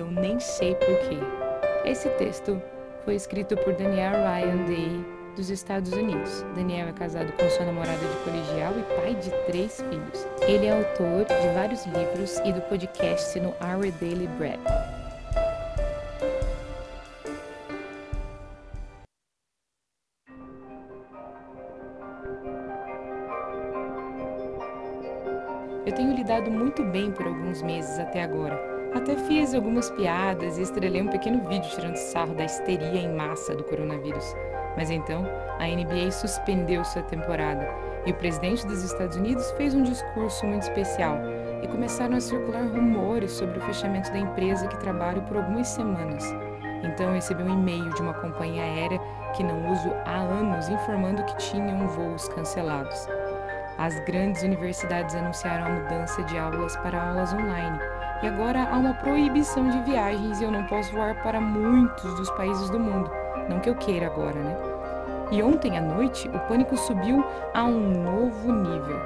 eu nem sei porquê. Esse texto foi escrito por Daniel Ryan Day, dos Estados Unidos. Daniel é casado com sua namorada de colegial e pai de três filhos. Ele é autor de vários livros e do podcast no Our Daily Bread. Eu tenho lidado muito bem por alguns meses até agora. Até fiz algumas piadas e estrelei um pequeno vídeo tirando sarro da histeria em massa do coronavírus. Mas então, a NBA suspendeu sua temporada e o presidente dos Estados Unidos fez um discurso muito especial e começaram a circular rumores sobre o fechamento da empresa que trabalho por algumas semanas. Então eu recebi um e-mail de uma companhia aérea que não uso há anos informando que tinham voos cancelados. As grandes universidades anunciaram a mudança de aulas para aulas online. E agora há uma proibição de viagens e eu não posso voar para muitos dos países do mundo. Não que eu queira agora, né? E ontem à noite, o pânico subiu a um novo nível.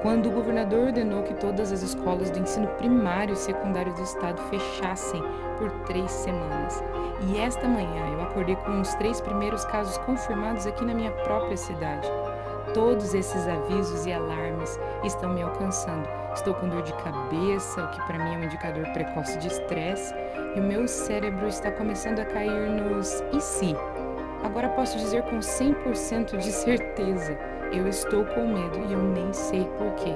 Quando o governador ordenou que todas as escolas do ensino primário e secundário do estado fechassem por três semanas. E esta manhã eu acordei com os três primeiros casos confirmados aqui na minha própria cidade. Todos esses avisos e alarmes estão me alcançando. Estou com dor de cabeça, o que para mim é um indicador precoce de estresse, e o meu cérebro está começando a cair nos e se. Agora posso dizer com 100% de certeza: eu estou com medo e eu nem sei por quê.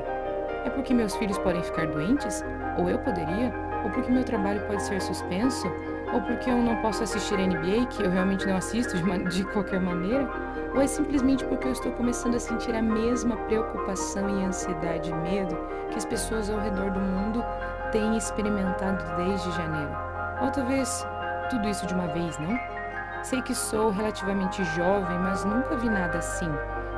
É porque meus filhos podem ficar doentes? Ou eu poderia? Ou porque meu trabalho pode ser suspenso? Ou porque eu não posso assistir NBA, que eu realmente não assisto de, de qualquer maneira? Ou é simplesmente porque eu estou começando a sentir a mesma preocupação e ansiedade e medo que as pessoas ao redor do mundo têm experimentado desde janeiro? Ou talvez tudo isso de uma vez, não? Sei que sou relativamente jovem, mas nunca vi nada assim.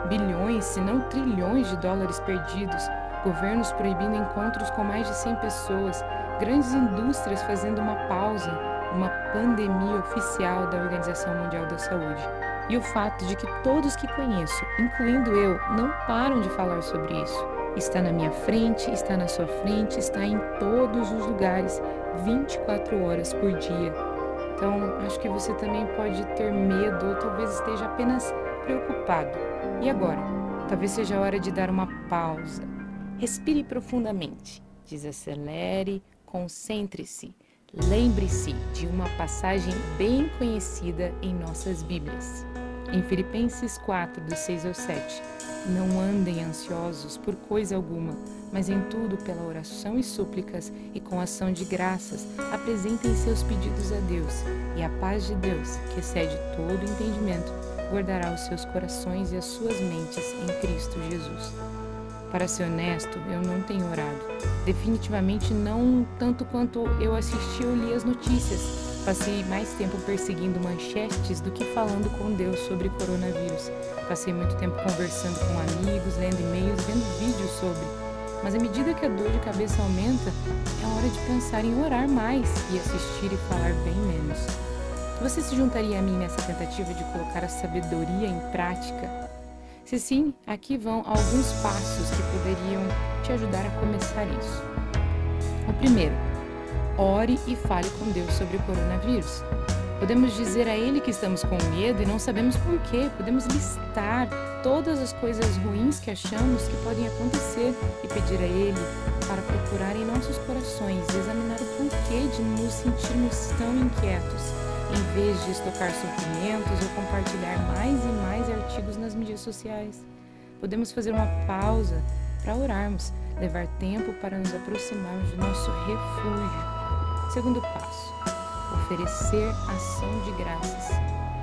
Bilhões, se não trilhões de dólares perdidos, governos proibindo encontros com mais de 100 pessoas, grandes indústrias fazendo uma pausa, uma pandemia oficial da Organização Mundial da Saúde e o fato de que todos que conheço, incluindo eu, não param de falar sobre isso. Está na minha frente, está na sua frente, está em todos os lugares, 24 horas por dia. Então, acho que você também pode ter medo ou talvez esteja apenas preocupado. E agora? Talvez seja a hora de dar uma pausa. Respire profundamente, desacelere, concentre-se. Lembre-se de uma passagem bem conhecida em nossas Bíblias. Em Filipenses 4, do 6 ao 7, não andem ansiosos por coisa alguma, mas em tudo pela oração e súplicas e com ação de graças, apresentem seus pedidos a Deus, e a paz de Deus, que excede todo entendimento, guardará os seus corações e as suas mentes em Cristo Jesus. Para ser honesto, eu não tenho orado. Definitivamente não tanto quanto eu assisti ou li as notícias Passei mais tempo perseguindo manchetes do que falando com Deus sobre coronavírus. Passei muito tempo conversando com amigos, lendo e-mails, vendo vídeos sobre. Mas à medida que a dor de cabeça aumenta, é hora de pensar em orar mais e assistir e falar bem menos. Você se juntaria a mim nessa tentativa de colocar a sabedoria em prática? Se sim, aqui vão alguns passos que poderiam te ajudar a começar isso. O primeiro, ore e fale com Deus sobre o coronavírus. Podemos dizer a Ele que estamos com medo e não sabemos por quê. Podemos listar todas as coisas ruins que achamos que podem acontecer e pedir a Ele para procurar em nossos corações e examinar o porquê de nos sentirmos tão inquietos, em vez de estocar sofrimentos ou compartilhar mais e mais artigos nas mídias sociais. Podemos fazer uma pausa para orarmos, levar tempo para nos aproximarmos do nosso refúgio Segundo passo, oferecer ação de graças.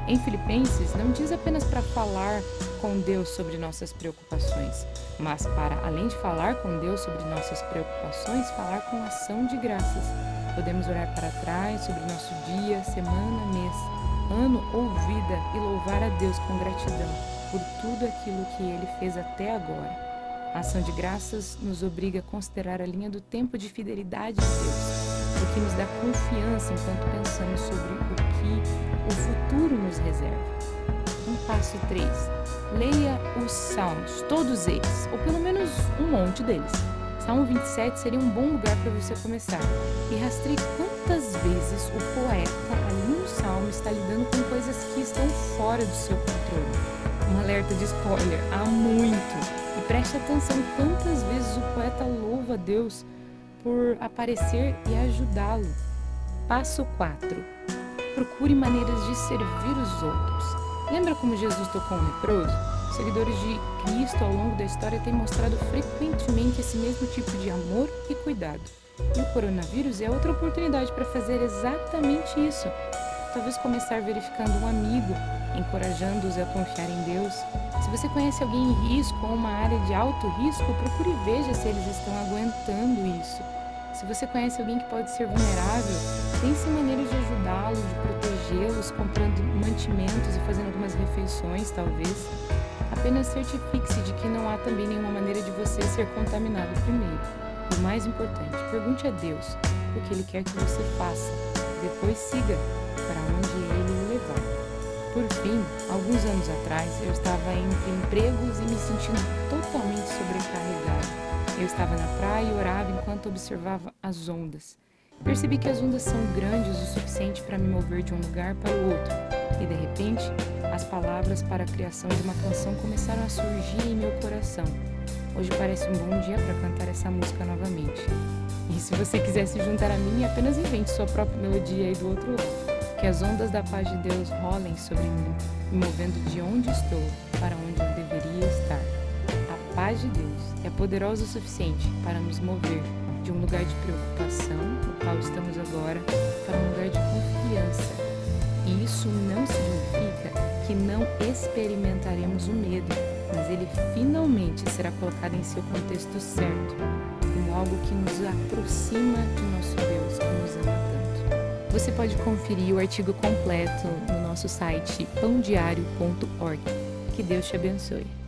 Em Filipenses, não diz apenas para falar com Deus sobre nossas preocupações, mas para, além de falar com Deus sobre nossas preocupações, falar com ação de graças. Podemos olhar para trás sobre nosso dia, semana, mês, ano ou vida e louvar a Deus com gratidão por tudo aquilo que Ele fez até agora. A ação de graças nos obriga a considerar a linha do tempo de fidelidade de Deus o que nos dá confiança enquanto pensamos sobre o que o futuro nos reserva. Um passo 3. Leia os salmos, todos eles, ou pelo menos um monte deles. Salmo 27 seria um bom lugar para você começar. E rastreie quantas vezes o poeta, ali no Salmo, está lidando com coisas que estão fora do seu controle. Um alerta de spoiler, há muito. E preste atenção quantas vezes o poeta louva Deus por aparecer e ajudá-lo. Passo 4. Procure maneiras de servir os outros. Lembra como Jesus tocou um leproso? Seguidores de Cristo ao longo da história têm mostrado frequentemente esse mesmo tipo de amor e cuidado. E o coronavírus é outra oportunidade para fazer exatamente isso. Talvez começar verificando um amigo, encorajando-os a confiar em Deus. Se você conhece alguém em risco ou uma área de alto risco, procure e veja se eles estão aguentando isso. Se você conhece alguém que pode ser vulnerável, pense em maneiras de ajudá-lo, de protegê-los, comprando mantimentos e fazendo algumas refeições, talvez. Apenas certifique-se de que não há também nenhuma maneira de você ser contaminado primeiro. O mais importante, pergunte a Deus o que Ele quer que você faça. Depois siga para onde Ele o levar. Por fim, alguns anos atrás, eu estava entre empregos e me sentindo totalmente sobrecarregado. Eu estava na praia e orava enquanto observava as ondas. Percebi que as ondas são grandes o suficiente para me mover de um lugar para o outro, e de repente as palavras para a criação de uma canção começaram a surgir em meu coração. Hoje parece um bom dia para cantar essa música novamente. E se você quiser se juntar a mim, apenas invente sua própria melodia aí do outro lado. Que as ondas da paz de Deus rolem sobre mim, me movendo de onde estou para onde eu deveria estar. A paz de Deus é poderosa o suficiente para nos mover de um lugar de preocupação, no qual estamos agora, para um lugar de confiança. E isso não significa que não experimentaremos o medo, mas ele finalmente será colocado em seu contexto certo, como algo que nos aproxima de nosso Deus que nos ama tanto. Você pode conferir o artigo completo no nosso site pãodiário.org. Que Deus te abençoe.